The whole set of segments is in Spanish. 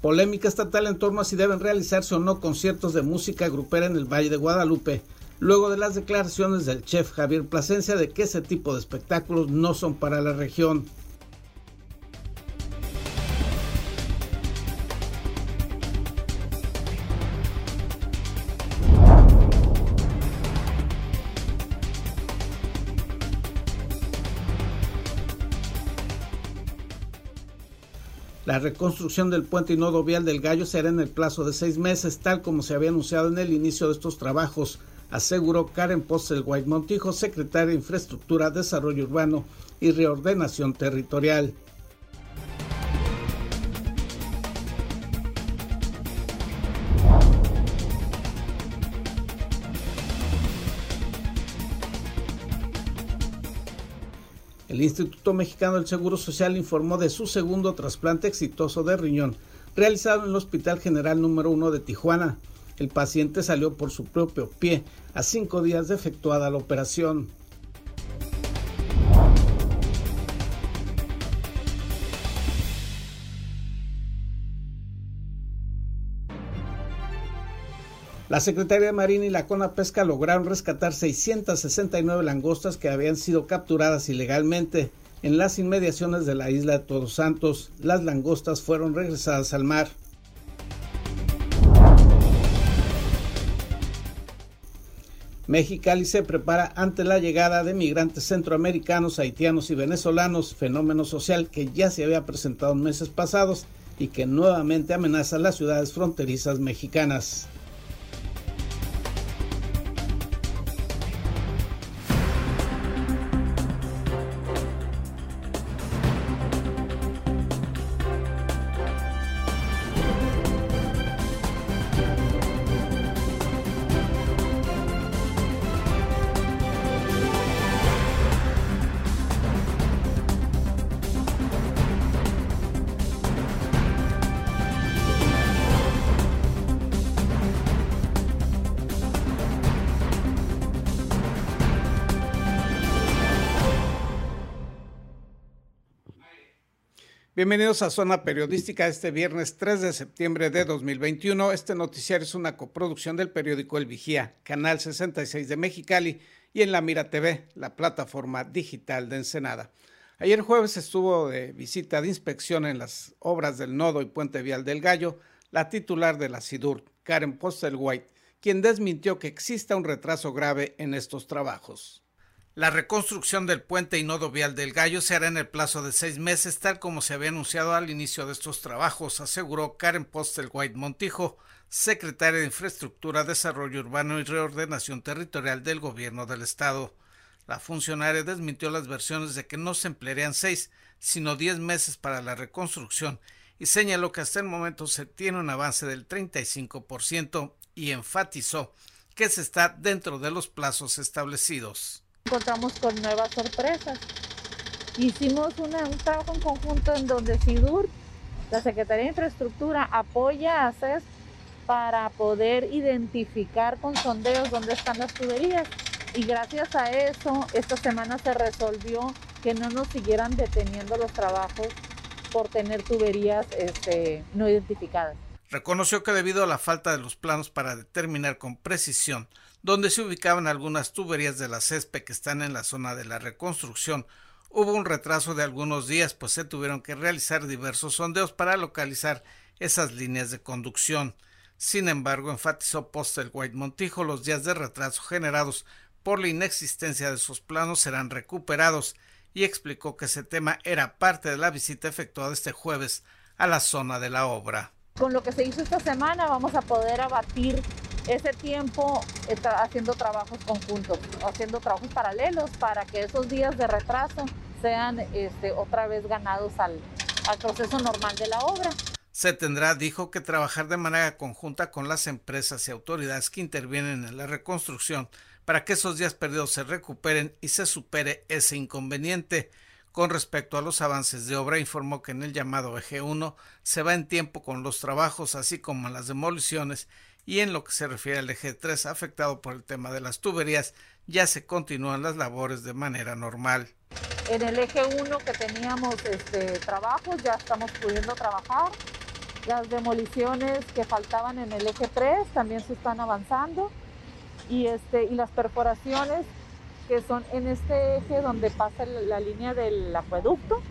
Polémica estatal en torno a si deben realizarse o no conciertos de música grupera en el Valle de Guadalupe, luego de las declaraciones del chef Javier Plasencia de que ese tipo de espectáculos no son para la región. La reconstrucción del puente y nodo vial del Gallo será en el plazo de seis meses, tal como se había anunciado en el inicio de estos trabajos, aseguró Karen Postel White Montijo, secretaria de Infraestructura, Desarrollo Urbano y Reordenación Territorial. El Instituto Mexicano del Seguro Social informó de su segundo trasplante exitoso de riñón, realizado en el Hospital General número 1 de Tijuana. El paciente salió por su propio pie a cinco días de efectuada la operación. La Secretaría de Marina y la Cona Pesca lograron rescatar 669 langostas que habían sido capturadas ilegalmente en las inmediaciones de la isla de Todos Santos. Las langostas fueron regresadas al mar. Mexicali se prepara ante la llegada de migrantes centroamericanos, haitianos y venezolanos, fenómeno social que ya se había presentado en meses pasados y que nuevamente amenaza las ciudades fronterizas mexicanas. Bienvenidos a Zona Periodística este viernes 3 de septiembre de 2021. Este noticiario es una coproducción del periódico El Vigía, Canal 66 de Mexicali y en La Mira TV, la plataforma digital de Ensenada. Ayer jueves estuvo de visita de inspección en las obras del nodo y puente vial del Gallo la titular de la SIDUR, Karen Postelwhite, quien desmintió que exista un retraso grave en estos trabajos. La reconstrucción del puente y nodo vial del Gallo se hará en el plazo de seis meses, tal como se había anunciado al inicio de estos trabajos, aseguró Karen Postel White Montijo, secretaria de Infraestructura, Desarrollo Urbano y Reordenación Territorial del Gobierno del Estado. La funcionaria desmintió las versiones de que no se emplearían seis, sino diez meses para la reconstrucción y señaló que hasta el momento se tiene un avance del 35% y enfatizó que se está dentro de los plazos establecidos encontramos con nuevas sorpresas. Hicimos un trabajo en conjunto en donde SIDUR, la Secretaría de Infraestructura, apoya a CES para poder identificar con sondeos dónde están las tuberías. Y gracias a eso, esta semana se resolvió que no nos siguieran deteniendo los trabajos por tener tuberías este, no identificadas. Reconoció que debido a la falta de los planos para determinar con precisión donde se ubicaban algunas tuberías de la CESPE que están en la zona de la reconstrucción. Hubo un retraso de algunos días, pues se tuvieron que realizar diversos sondeos para localizar esas líneas de conducción. Sin embargo, enfatizó Postel White Montijo, los días de retraso generados por la inexistencia de esos planos serán recuperados y explicó que ese tema era parte de la visita efectuada este jueves a la zona de la obra. Con lo que se hizo esta semana vamos a poder abatir ese tiempo haciendo trabajos conjuntos, haciendo trabajos paralelos para que esos días de retraso sean este, otra vez ganados al, proceso normal de la obra. Se tendrá, dijo, que trabajar de manera conjunta con las empresas y autoridades que intervienen en la reconstrucción para que esos días perdidos se recuperen y se supere ese inconveniente. Con respecto a los avances de obra, informó que en el llamado Eje 1 se va en tiempo con los trabajos, así como las demoliciones y en lo que se refiere al eje 3 afectado por el tema de las tuberías, ya se continúan las labores de manera normal. En el eje 1 que teníamos este, trabajos, ya estamos pudiendo trabajar. Las demoliciones que faltaban en el eje 3 también se están avanzando y, este, y las perforaciones que son en este eje donde pasa la línea del acueducto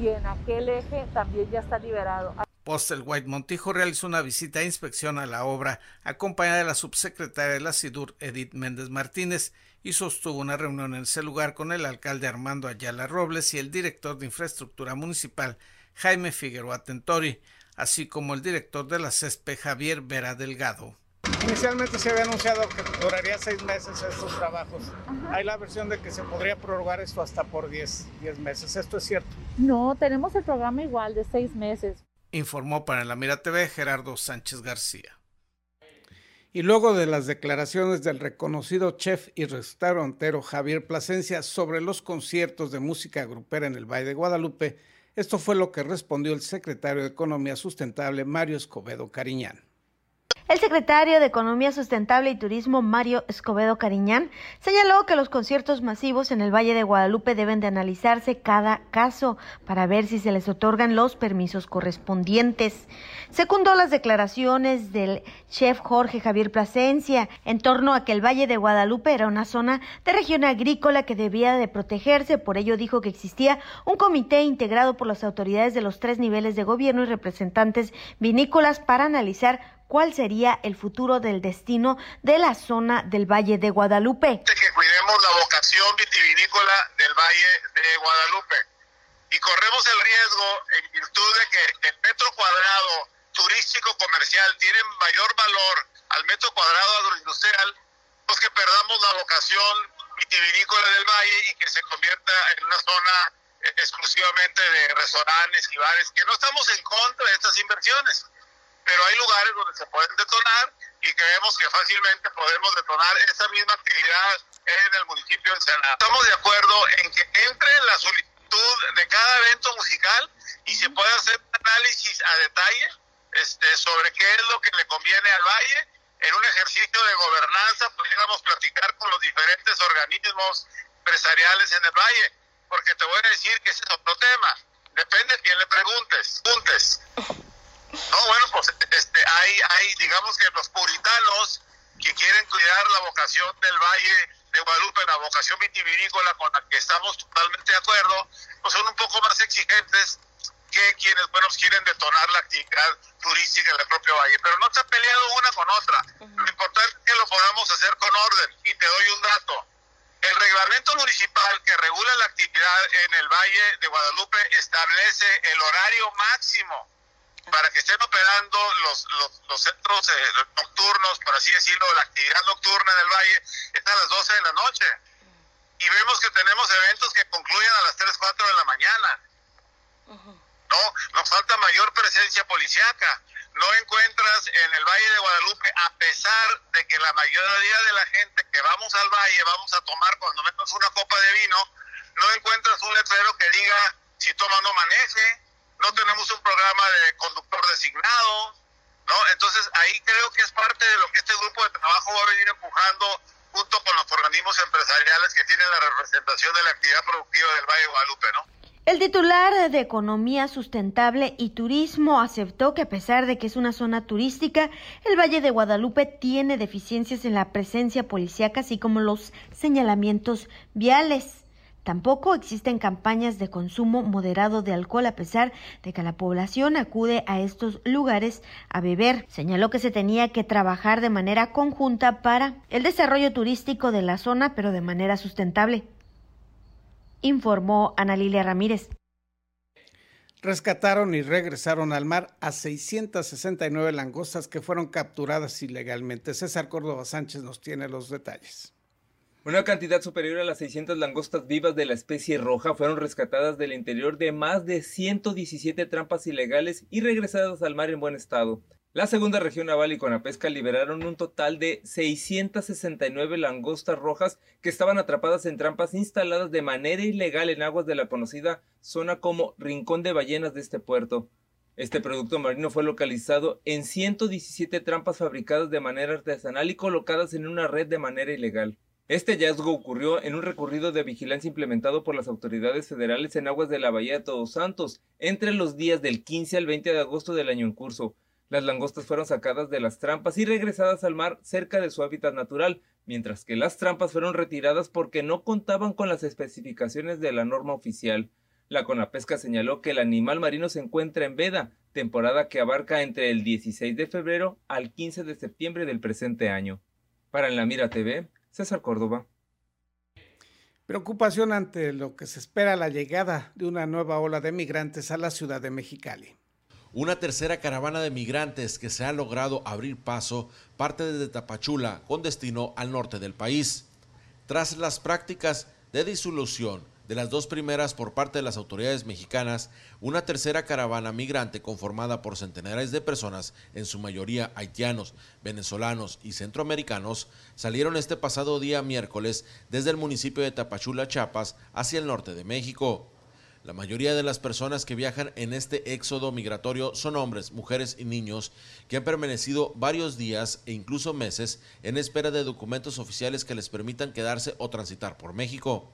y en aquel eje también ya está liberado. Postel White Montijo realizó una visita e inspección a la obra, acompañada de la subsecretaria de la SIDUR, Edith Méndez Martínez, y sostuvo una reunión en ese lugar con el alcalde Armando Ayala Robles y el director de infraestructura municipal, Jaime Figueroa Tentori, así como el director de la CESPE, Javier Vera Delgado. Inicialmente se había anunciado que duraría seis meses estos trabajos. Hay la versión de que se podría prorrogar esto hasta por diez meses. ¿Esto es cierto? No, tenemos el programa igual de seis meses informó para la Mira TV Gerardo Sánchez García. Y luego de las declaraciones del reconocido chef y restaurantero Javier Plasencia sobre los conciertos de música grupera en el Valle de Guadalupe, esto fue lo que respondió el secretario de Economía Sustentable Mario Escobedo Cariñán. El secretario de Economía Sustentable y Turismo, Mario Escobedo Cariñán, señaló que los conciertos masivos en el Valle de Guadalupe deben de analizarse cada caso para ver si se les otorgan los permisos correspondientes. Secundó las declaraciones del chef Jorge Javier Plasencia en torno a que el Valle de Guadalupe era una zona de región agrícola que debía de protegerse, por ello dijo que existía un comité integrado por las autoridades de los tres niveles de gobierno y representantes vinícolas para analizar cuál sería el futuro del destino de la zona del Valle de Guadalupe. Que cuidemos la vocación vitivinícola del Valle de Guadalupe y corremos el riesgo en virtud de que el metro cuadrado turístico comercial tiene mayor valor al metro cuadrado agroindustrial, pues que perdamos la vocación vitivinícola del valle y que se convierta en una zona eh, exclusivamente de restaurantes y bares, que no estamos en contra de estas inversiones pero hay lugares donde se pueden detonar y creemos que fácilmente podemos detonar esa misma actividad en el municipio de Ensenada. Estamos de acuerdo en que entre la solicitud de cada evento musical y se pueda hacer análisis a detalle este, sobre qué es lo que le conviene al valle. En un ejercicio de gobernanza pudiéramos platicar con los diferentes organismos empresariales en el valle, porque te voy a decir que ese es otro tema. Depende de quién le preguntes. preguntes. No, bueno, pues este, hay, hay, digamos que los puritanos que quieren cuidar la vocación del Valle de Guadalupe, la vocación vitivinícola con la que estamos totalmente de acuerdo, pues son un poco más exigentes que quienes, bueno, quieren detonar la actividad turística en el propio valle. Pero no está peleado una con otra. Lo importante es que lo podamos hacer con orden. Y te doy un dato. El reglamento municipal que regula la actividad en el Valle de Guadalupe establece el horario máximo para que estén operando los, los, centros eh, nocturnos, por así decirlo, la actividad nocturna del valle es a las 12 de la noche. Y vemos que tenemos eventos que concluyen a las 3, 4 de la mañana. No, nos falta mayor presencia policiaca. No encuentras en el Valle de Guadalupe, a pesar de que la mayoría de la gente que vamos al valle vamos a tomar cuando menos una copa de vino, no encuentras un letrero que diga si toma no maneje, no tenemos un programa de conductor designado, ¿no? Entonces ahí creo que es parte de lo que este grupo de trabajo va a venir empujando junto con los organismos empresariales que tienen la representación de la actividad productiva del Valle de Guadalupe, ¿no? El titular de Economía Sustentable y Turismo aceptó que a pesar de que es una zona turística, el Valle de Guadalupe tiene deficiencias en la presencia policíaca, así como los señalamientos viales. Tampoco existen campañas de consumo moderado de alcohol a pesar de que la población acude a estos lugares a beber. Señaló que se tenía que trabajar de manera conjunta para el desarrollo turístico de la zona, pero de manera sustentable. Informó Ana Lilia Ramírez. Rescataron y regresaron al mar a 669 langostas que fueron capturadas ilegalmente. César Córdoba Sánchez nos tiene los detalles. Una cantidad superior a las 600 langostas vivas de la especie roja fueron rescatadas del interior de más de 117 trampas ilegales y regresadas al mar en buen estado. La segunda región naval y Conapesca liberaron un total de 669 langostas rojas que estaban atrapadas en trampas instaladas de manera ilegal en aguas de la conocida zona como Rincón de Ballenas de este puerto. Este producto marino fue localizado en 117 trampas fabricadas de manera artesanal y colocadas en una red de manera ilegal. Este hallazgo ocurrió en un recorrido de vigilancia implementado por las autoridades federales en aguas de la Bahía de Todos Santos entre los días del 15 al 20 de agosto del año en curso. Las langostas fueron sacadas de las trampas y regresadas al mar cerca de su hábitat natural, mientras que las trampas fueron retiradas porque no contaban con las especificaciones de la norma oficial. La Conapesca señaló que el animal marino se encuentra en veda, temporada que abarca entre el 16 de febrero al 15 de septiembre del presente año. Para En la Mira TV, César Córdoba. Preocupación ante lo que se espera la llegada de una nueva ola de migrantes a la ciudad de Mexicali. Una tercera caravana de migrantes que se ha logrado abrir paso parte desde Tapachula con destino al norte del país. Tras las prácticas de disolución de las dos primeras por parte de las autoridades mexicanas, una tercera caravana migrante conformada por centenares de personas, en su mayoría haitianos, venezolanos y centroamericanos, salieron este pasado día miércoles desde el municipio de Tapachula, Chiapas, hacia el norte de México. La mayoría de las personas que viajan en este éxodo migratorio son hombres, mujeres y niños que han permanecido varios días e incluso meses en espera de documentos oficiales que les permitan quedarse o transitar por México.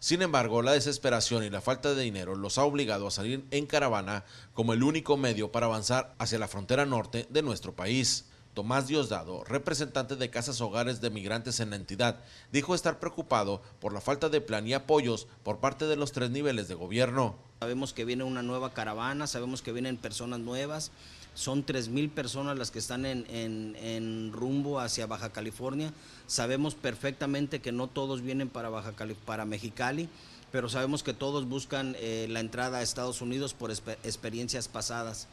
Sin embargo, la desesperación y la falta de dinero los ha obligado a salir en caravana como el único medio para avanzar hacia la frontera norte de nuestro país. Tomás Diosdado, representante de casas hogares de migrantes en la entidad, dijo estar preocupado por la falta de plan y apoyos por parte de los tres niveles de gobierno. Sabemos que viene una nueva caravana, sabemos que vienen personas nuevas, son 3.000 personas las que están en, rumbo hacia Baja California. Sabemos perfectamente que no todos vienen para, Mexicali, pero sabemos que todos buscan eh, la entrada a Estados Unidos por experiencias pasadas.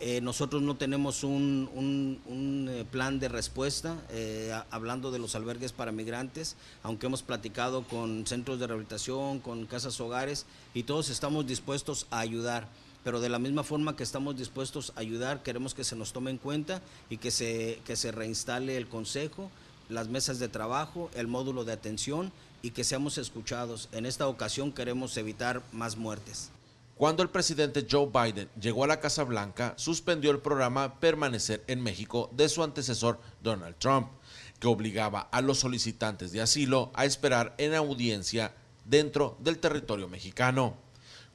Eh, nosotros no tenemos un, eh, plan de respuesta, hablando de los albergues para migrantes, aunque hemos platicado con centros de rehabilitación, con casas hogares, y todos estamos dispuestos a ayudar pero de la misma forma que estamos dispuestos a ayudar, queremos que se nos tome en cuenta y que se, que se reinstale el consejo, las mesas de trabajo, el módulo de atención y que seamos escuchados. En esta ocasión queremos evitar más muertes. Cuando el presidente Joe Biden llegó a la Casa Blanca, suspendió el programa Permanecer en México de su antecesor Donald Trump, que obligaba a los solicitantes de asilo a esperar en audiencia dentro del territorio mexicano.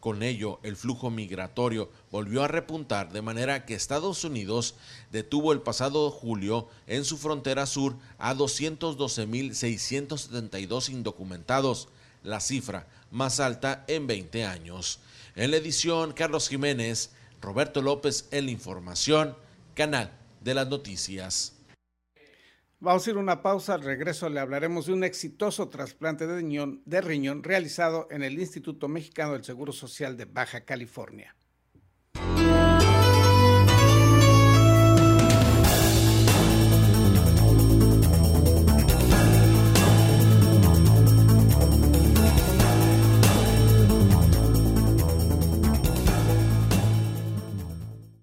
Con ello, el flujo migratorio volvió a repuntar de manera que Estados Unidos detuvo el pasado julio en su frontera sur a 212.672 indocumentados, la cifra más alta en 20 años. En la edición, Carlos Jiménez, Roberto López en la información, Canal de las Noticias. Vamos a ir a una pausa. Al regreso le hablaremos de un exitoso trasplante de riñón, de riñón realizado en el Instituto Mexicano del Seguro Social de Baja California.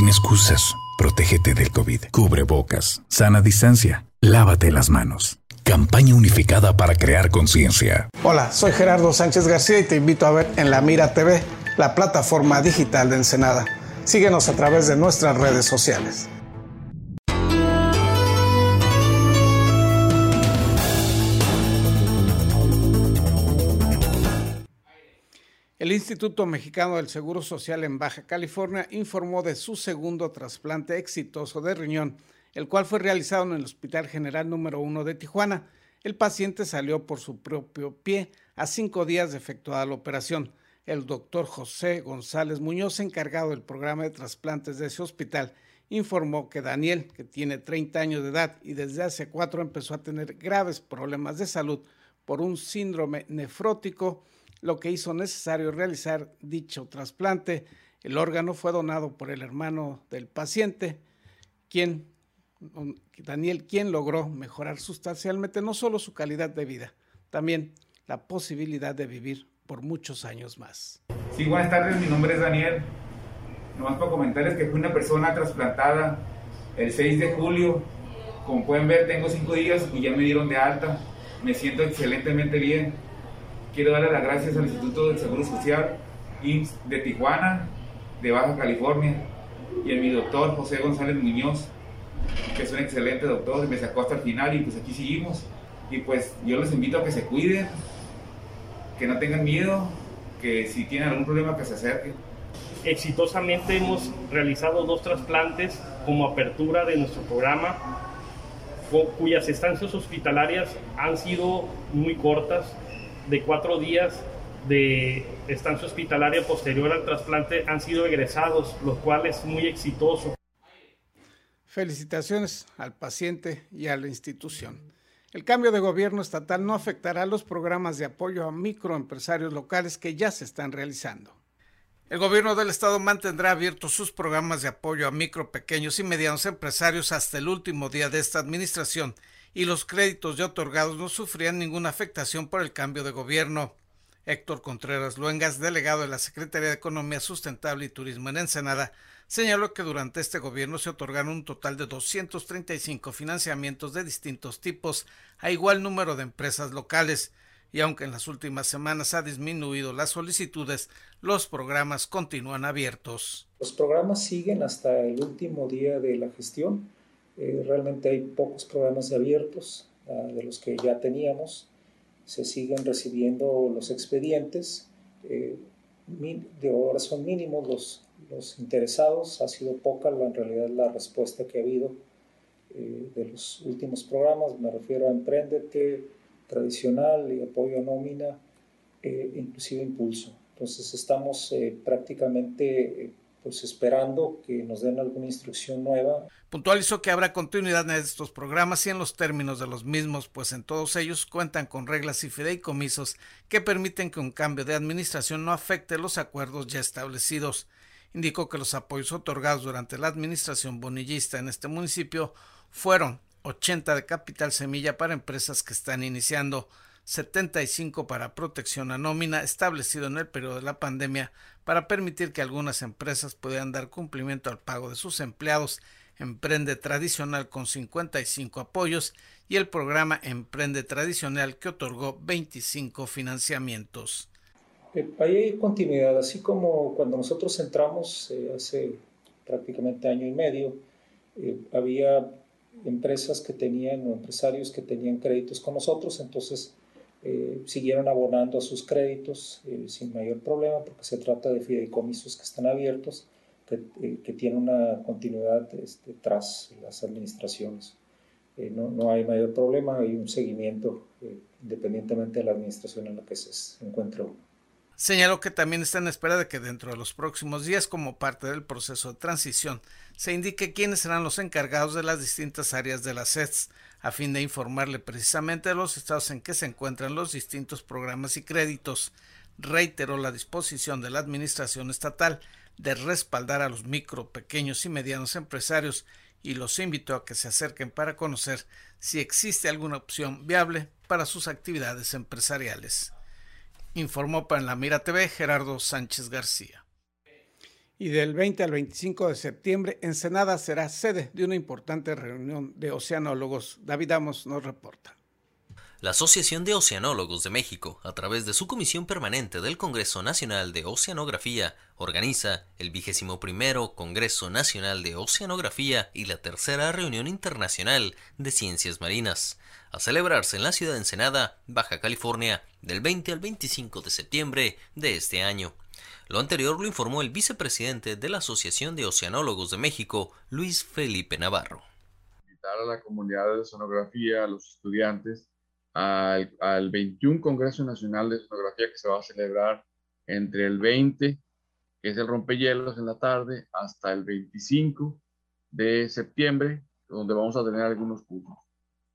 Sin excusas, protégete del COVID. Cubre bocas, sana distancia, lávate las manos. Campaña unificada para crear conciencia. Hola, soy Gerardo Sánchez García y te invito a ver en La Mira TV la plataforma digital de Ensenada. Síguenos a través de nuestras redes sociales. El Instituto Mexicano del Seguro Social en Baja California informó de su segundo trasplante exitoso de riñón, el cual fue realizado en el Hospital General número 1 de Tijuana. El paciente salió por su propio pie a cinco días de efectuada la operación. El doctor José González Muñoz, encargado del programa de trasplantes de ese hospital, informó que Daniel, que tiene 30 años de edad y desde hace cuatro empezó a tener graves problemas de salud por un síndrome nefrótico, lo que hizo necesario realizar dicho trasplante. El órgano fue donado por el hermano del paciente, quien, Daniel, quien logró mejorar sustancialmente no solo su calidad de vida, también la posibilidad de vivir por muchos años más. Sí, buenas tardes, mi nombre es Daniel. Nomás para comentarles que fui una persona trasplantada el 6 de julio. Como pueden ver, tengo cinco días y ya me dieron de alta. Me siento excelentemente bien Quiero darle las gracias al Instituto del Seguro Social de Tijuana, de Baja California, y a mi doctor José González Muñoz, que es un excelente doctor, me sacó hasta el final y pues aquí seguimos. Y pues yo les invito a que se cuiden, que no tengan miedo, que si tienen algún problema que se acerquen. Exitosamente hemos realizado dos trasplantes como apertura de nuestro programa, cuyas estancias hospitalarias han sido muy cortas, de cuatro días de estancia hospitalaria posterior al trasplante han sido egresados, lo cual es muy exitoso. Felicitaciones al paciente y a la institución. El cambio de gobierno estatal no afectará los programas de apoyo a microempresarios locales que ya se están realizando. El gobierno del estado mantendrá abiertos sus programas de apoyo a micro, pequeños y medianos empresarios hasta el último día de esta administración y los créditos ya otorgados no sufrían ninguna afectación por el cambio de gobierno. Héctor Contreras Luengas, delegado de la Secretaría de Economía Sustentable y Turismo en Ensenada, señaló que durante este gobierno se otorgaron un total de 235 financiamientos de distintos tipos a igual número de empresas locales, y aunque en las últimas semanas ha disminuido las solicitudes, los programas continúan abiertos. Los programas siguen hasta el último día de la gestión eh, realmente hay pocos programas abiertos ah, de los que ya teníamos. Se siguen recibiendo los expedientes. Eh, de ahora son mínimos los, los interesados. Ha sido poca la, en realidad la respuesta que ha habido eh, de los últimos programas. Me refiero a Emprendete, Tradicional y Apoyo a Nómina, inclusive Impulso. Entonces estamos prácticamente pues esperando que nos den alguna instrucción nueva. Puntualizó que habrá continuidad en estos programas y en los términos de los mismos, pues en todos ellos cuentan con reglas y fideicomisos que permiten que un cambio de administración no afecte los acuerdos ya establecidos. Indicó que los apoyos otorgados durante la administración bonillista en este municipio fueron 80 de capital semilla para empresas que están iniciando, 75 para protección a nómina establecido en el periodo de la pandemia para permitir que algunas empresas puedan dar cumplimiento al pago de sus empleados. Emprende Tradicional con 55 apoyos y el programa Emprende Tradicional que otorgó 25 financiamientos. Eh, hay continuidad, así como cuando nosotros entramos eh, hace prácticamente año y medio, eh, había empresas que tenían o empresarios que tenían créditos con nosotros, entonces eh, siguieron abonando sus créditos eh, sin mayor problema porque se trata de fideicomisos que están abiertos, que, eh, que tienen una continuidad este, tras las administraciones. No, no, hay mayor problema, hay un seguimiento independientemente de la administración en la que se encuentra uno. Señaló que también está en espera de que dentro de los próximos días, como parte del proceso de transición, se indique quiénes serán los encargados de las distintas áreas de la SEDS, a fin de informarle precisamente de los estados en que se encuentran los distintos programas y créditos. Reiteró la disposición de la Administración Estatal de respaldar a los micro, pequeños y medianos empresarios y los invitó a que se acerquen para conocer si existe alguna opción viable para sus actividades empresariales informó para la Mira TV Gerardo Sánchez García. Y del 20 al 25 de septiembre, Ensenada será sede de una importante reunión de oceanólogos. David Amos nos reporta. La Asociación de Oceanólogos de México, a través de su Comisión Permanente del Congreso Nacional de Oceanografía, organiza el vigésimo primero Congreso Nacional de Oceanografía y la tercera reunión internacional de ciencias marinas, a celebrarse en la ciudad de Ensenada, Baja California, del 20 al 25 de septiembre de este año. Lo anterior lo informó el vicepresidente de la Asociación de Oceanólogos de México, Luis Felipe Navarro. Invitar a la comunidad de oceanografía, a los estudiantes, al, al 21 Congreso Nacional de Oceanografía que se va a celebrar entre el 20, que es el rompehielos en la tarde, hasta el 25 de septiembre, donde vamos a tener algunos cursos.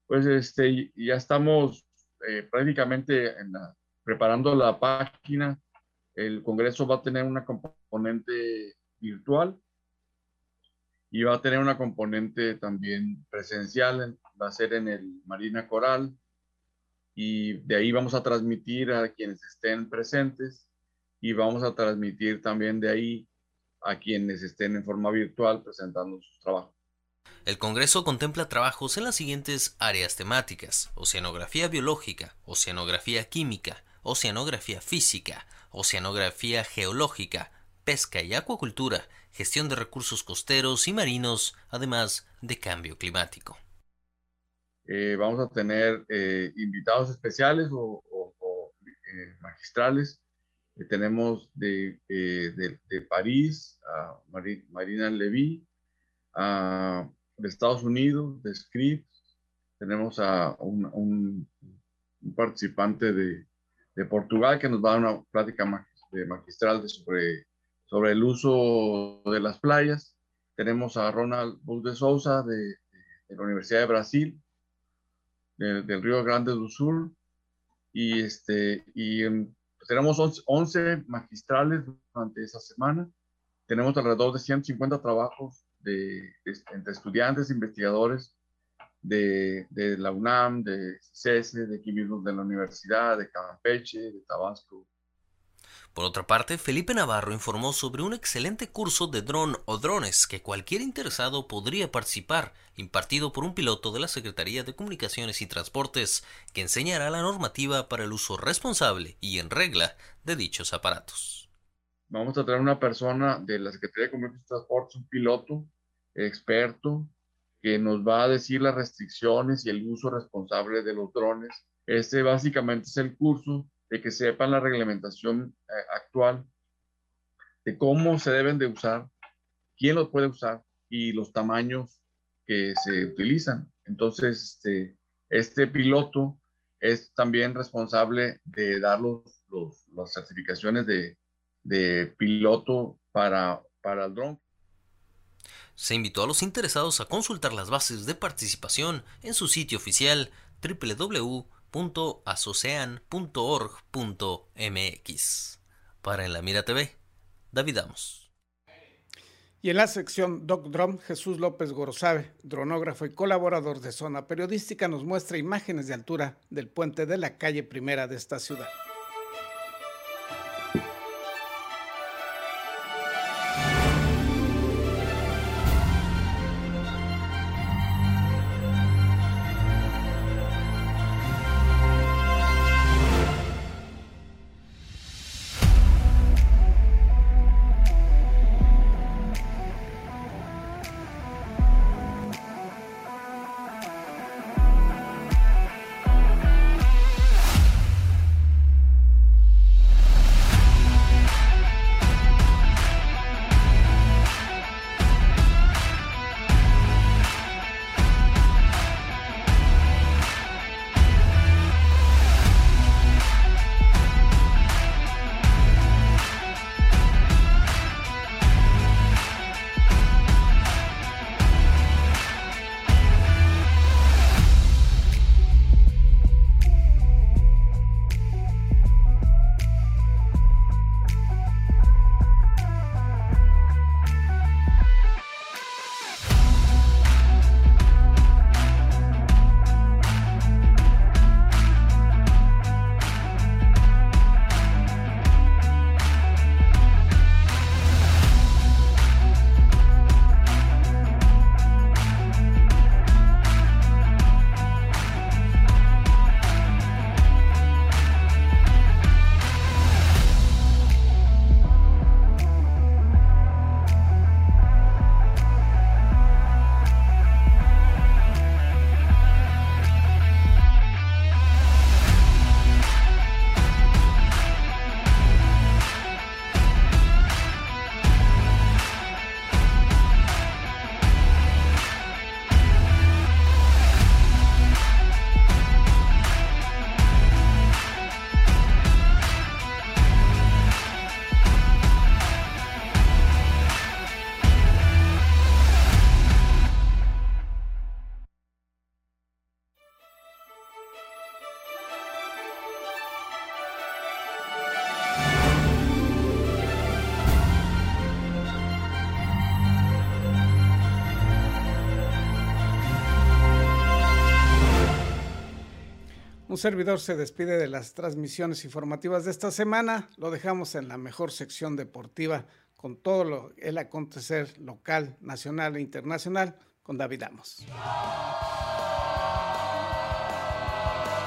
Pues este, ya estamos eh, prácticamente preparando la página. El Congreso va a tener una componente virtual y va a tener una componente también presencial. Va a ser en el Marina Coral, y de ahí vamos a transmitir a quienes estén presentes y vamos a transmitir también de ahí a quienes estén en forma virtual presentando sus trabajos. El Congreso contempla trabajos en las siguientes áreas temáticas, oceanografía biológica, oceanografía química, oceanografía física, oceanografía geológica, pesca y acuacultura, gestión de recursos costeros y marinos, además de cambio climático. Eh, vamos a tener eh, invitados especiales o, eh, magistrales. tenemos de, de, París a Marina Levy, a, de Estados Unidos, de Scripps. Tenemos a un, un, participante de, de, Portugal que nos va a dar una plática magistral sobre, sobre el uso de las playas. Tenemos a Ronald Bus de Souza de, de la Universidad de Brasil del Río Grande do Sur y, este, y tenemos 11, magistrales durante esa semana. Tenemos alrededor de 150 trabajos de, entre estudiantes, investigadores de, de, la UNAM, de CESE, de aquí mismo de la Universidad, de Campeche, de Tabasco, por otra parte, Felipe Navarro informó sobre un excelente curso de dron o drones que cualquier interesado podría participar, impartido por un piloto de la Secretaría de Comunicaciones y Transportes, que enseñará la normativa para el uso responsable y en regla de dichos aparatos. Vamos a traer una persona de la Secretaría de Comunicaciones y Transportes, un piloto experto, que nos va a decir las restricciones y el uso responsable de los drones. Este básicamente es el curso de que sepan la reglamentación eh, actual de cómo se deben de usar, quién los puede usar y los tamaños que se utilizan. Entonces, este, este piloto es también responsable de dar las certificaciones de, de piloto para, para el dron. Se invitó a los interesados a consultar las bases de participación en su sitio oficial www www.asocean.org.mx. Para En la Mira TV, David Amos. Y en la sección Doc Drum, Jesús López Gorosabe, dronógrafo y colaborador de Zona Periodística, nos muestra imágenes de altura del puente de la calle primera de esta ciudad. Un servidor se despide de las transmisiones informativas de esta semana. Lo dejamos en la mejor sección deportiva con todo lo, el acontecer local, nacional e internacional con David Amos.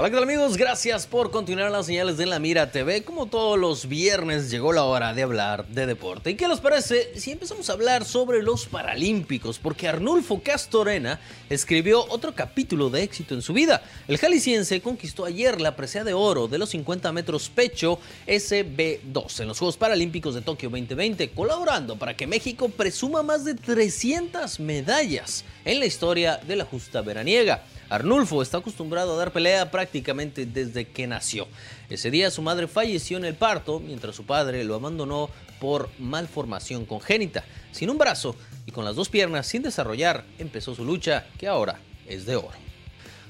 Hola, ¿qué tal amigos? Gracias por continuar las señales de La Mira TV. Como todos los viernes llegó la hora de hablar de deporte. ¿Y qué les parece si empezamos a hablar sobre los Paralímpicos? Porque Arnulfo Castorena escribió otro capítulo de éxito en su vida. El jalisciense conquistó ayer la presea de oro de los 50 metros pecho SB2 en los Juegos Paralímpicos de Tokio 2020, colaborando para que México presuma más de 300 medallas en la historia de la justa veraniega. Arnulfo está acostumbrado a dar pelea prácticamente desde que nació. Ese día su madre falleció en el parto, mientras su padre lo abandonó por malformación congénita. Sin un brazo y con las dos piernas sin desarrollar, empezó su lucha que ahora es de oro.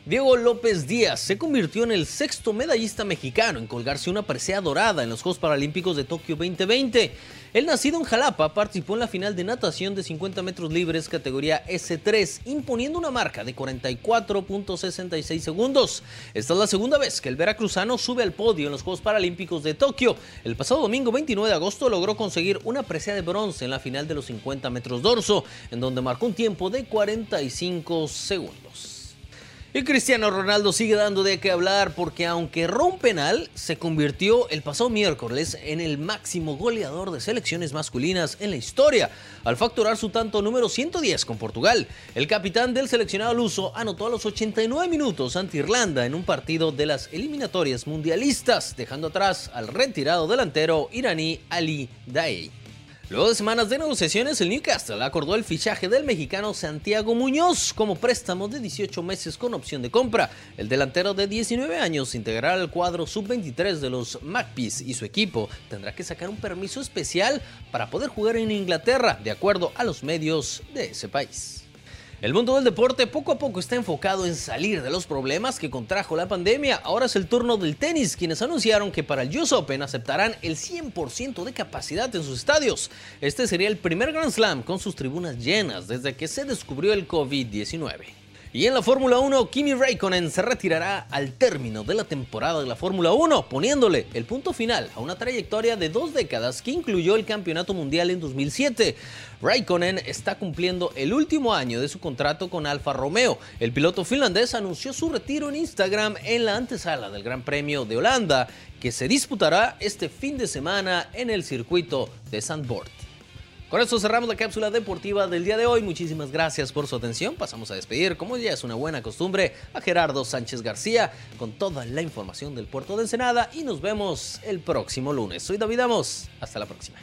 Diego López Díaz se convirtió en el sexto medallista mexicano en colgarse una presea dorada en los Juegos Paralímpicos de Tokio 2020. El nacido en Jalapa participó en la final de natación de 50 metros libres categoría S3, imponiendo una marca de 44.66 segundos. Esta es la segunda vez que el veracruzano sube al podio en los Juegos Paralímpicos de Tokio. El pasado domingo 29 de agosto logró conseguir una presea de bronce en la final de los 50 metros dorso, en donde marcó un tiempo de 45 segundos. Y Cristiano Ronaldo sigue dando de qué hablar porque aunque erró un penal, se convirtió el pasado miércoles en el máximo goleador de selecciones masculinas en la historia, al facturar su tanto número 110 con Portugal. El capitán del seleccionado luso anotó a los 89 minutos ante Irlanda en un partido de las eliminatorias mundialistas, dejando atrás al retirado delantero iraní Ali Daei. Luego de semanas de negociaciones, el Newcastle acordó el fichaje del mexicano Santiago Muñoz como préstamo de 18 meses con opción de compra. El delantero de 19 años integrará el cuadro sub-23 de los Magpies y su equipo tendrá que sacar un permiso especial para poder jugar en Inglaterra, de acuerdo a los medios de ese país. El mundo del deporte poco a poco está enfocado en salir de los problemas que contrajo la pandemia. Ahora es el turno del tenis, quienes anunciaron que para el US Open aceptarán el 100% de capacidad en sus estadios. Este sería el primer Grand Slam con sus tribunas llenas desde que se descubrió el COVID-19. Y en la Fórmula 1, Kimi Raikkonen se retirará al término de la temporada de la Fórmula 1, poniéndole el punto final a una trayectoria de dos décadas que incluyó el Campeonato Mundial en 2007. Raikkonen está cumpliendo el último año de su contrato con Alfa Romeo. El piloto finlandés anunció su retiro en Instagram en la antesala del Gran Premio de Holanda, que se disputará este fin de semana en el circuito de Zandvoort. Con esto cerramos la cápsula deportiva del día de hoy. Muchísimas gracias por su atención. Pasamos a despedir, como ya es una buena costumbre, a Gerardo Sánchez García con toda la información del puerto de Ensenada y nos vemos el próximo lunes. Soy David Amos. Hasta la próxima.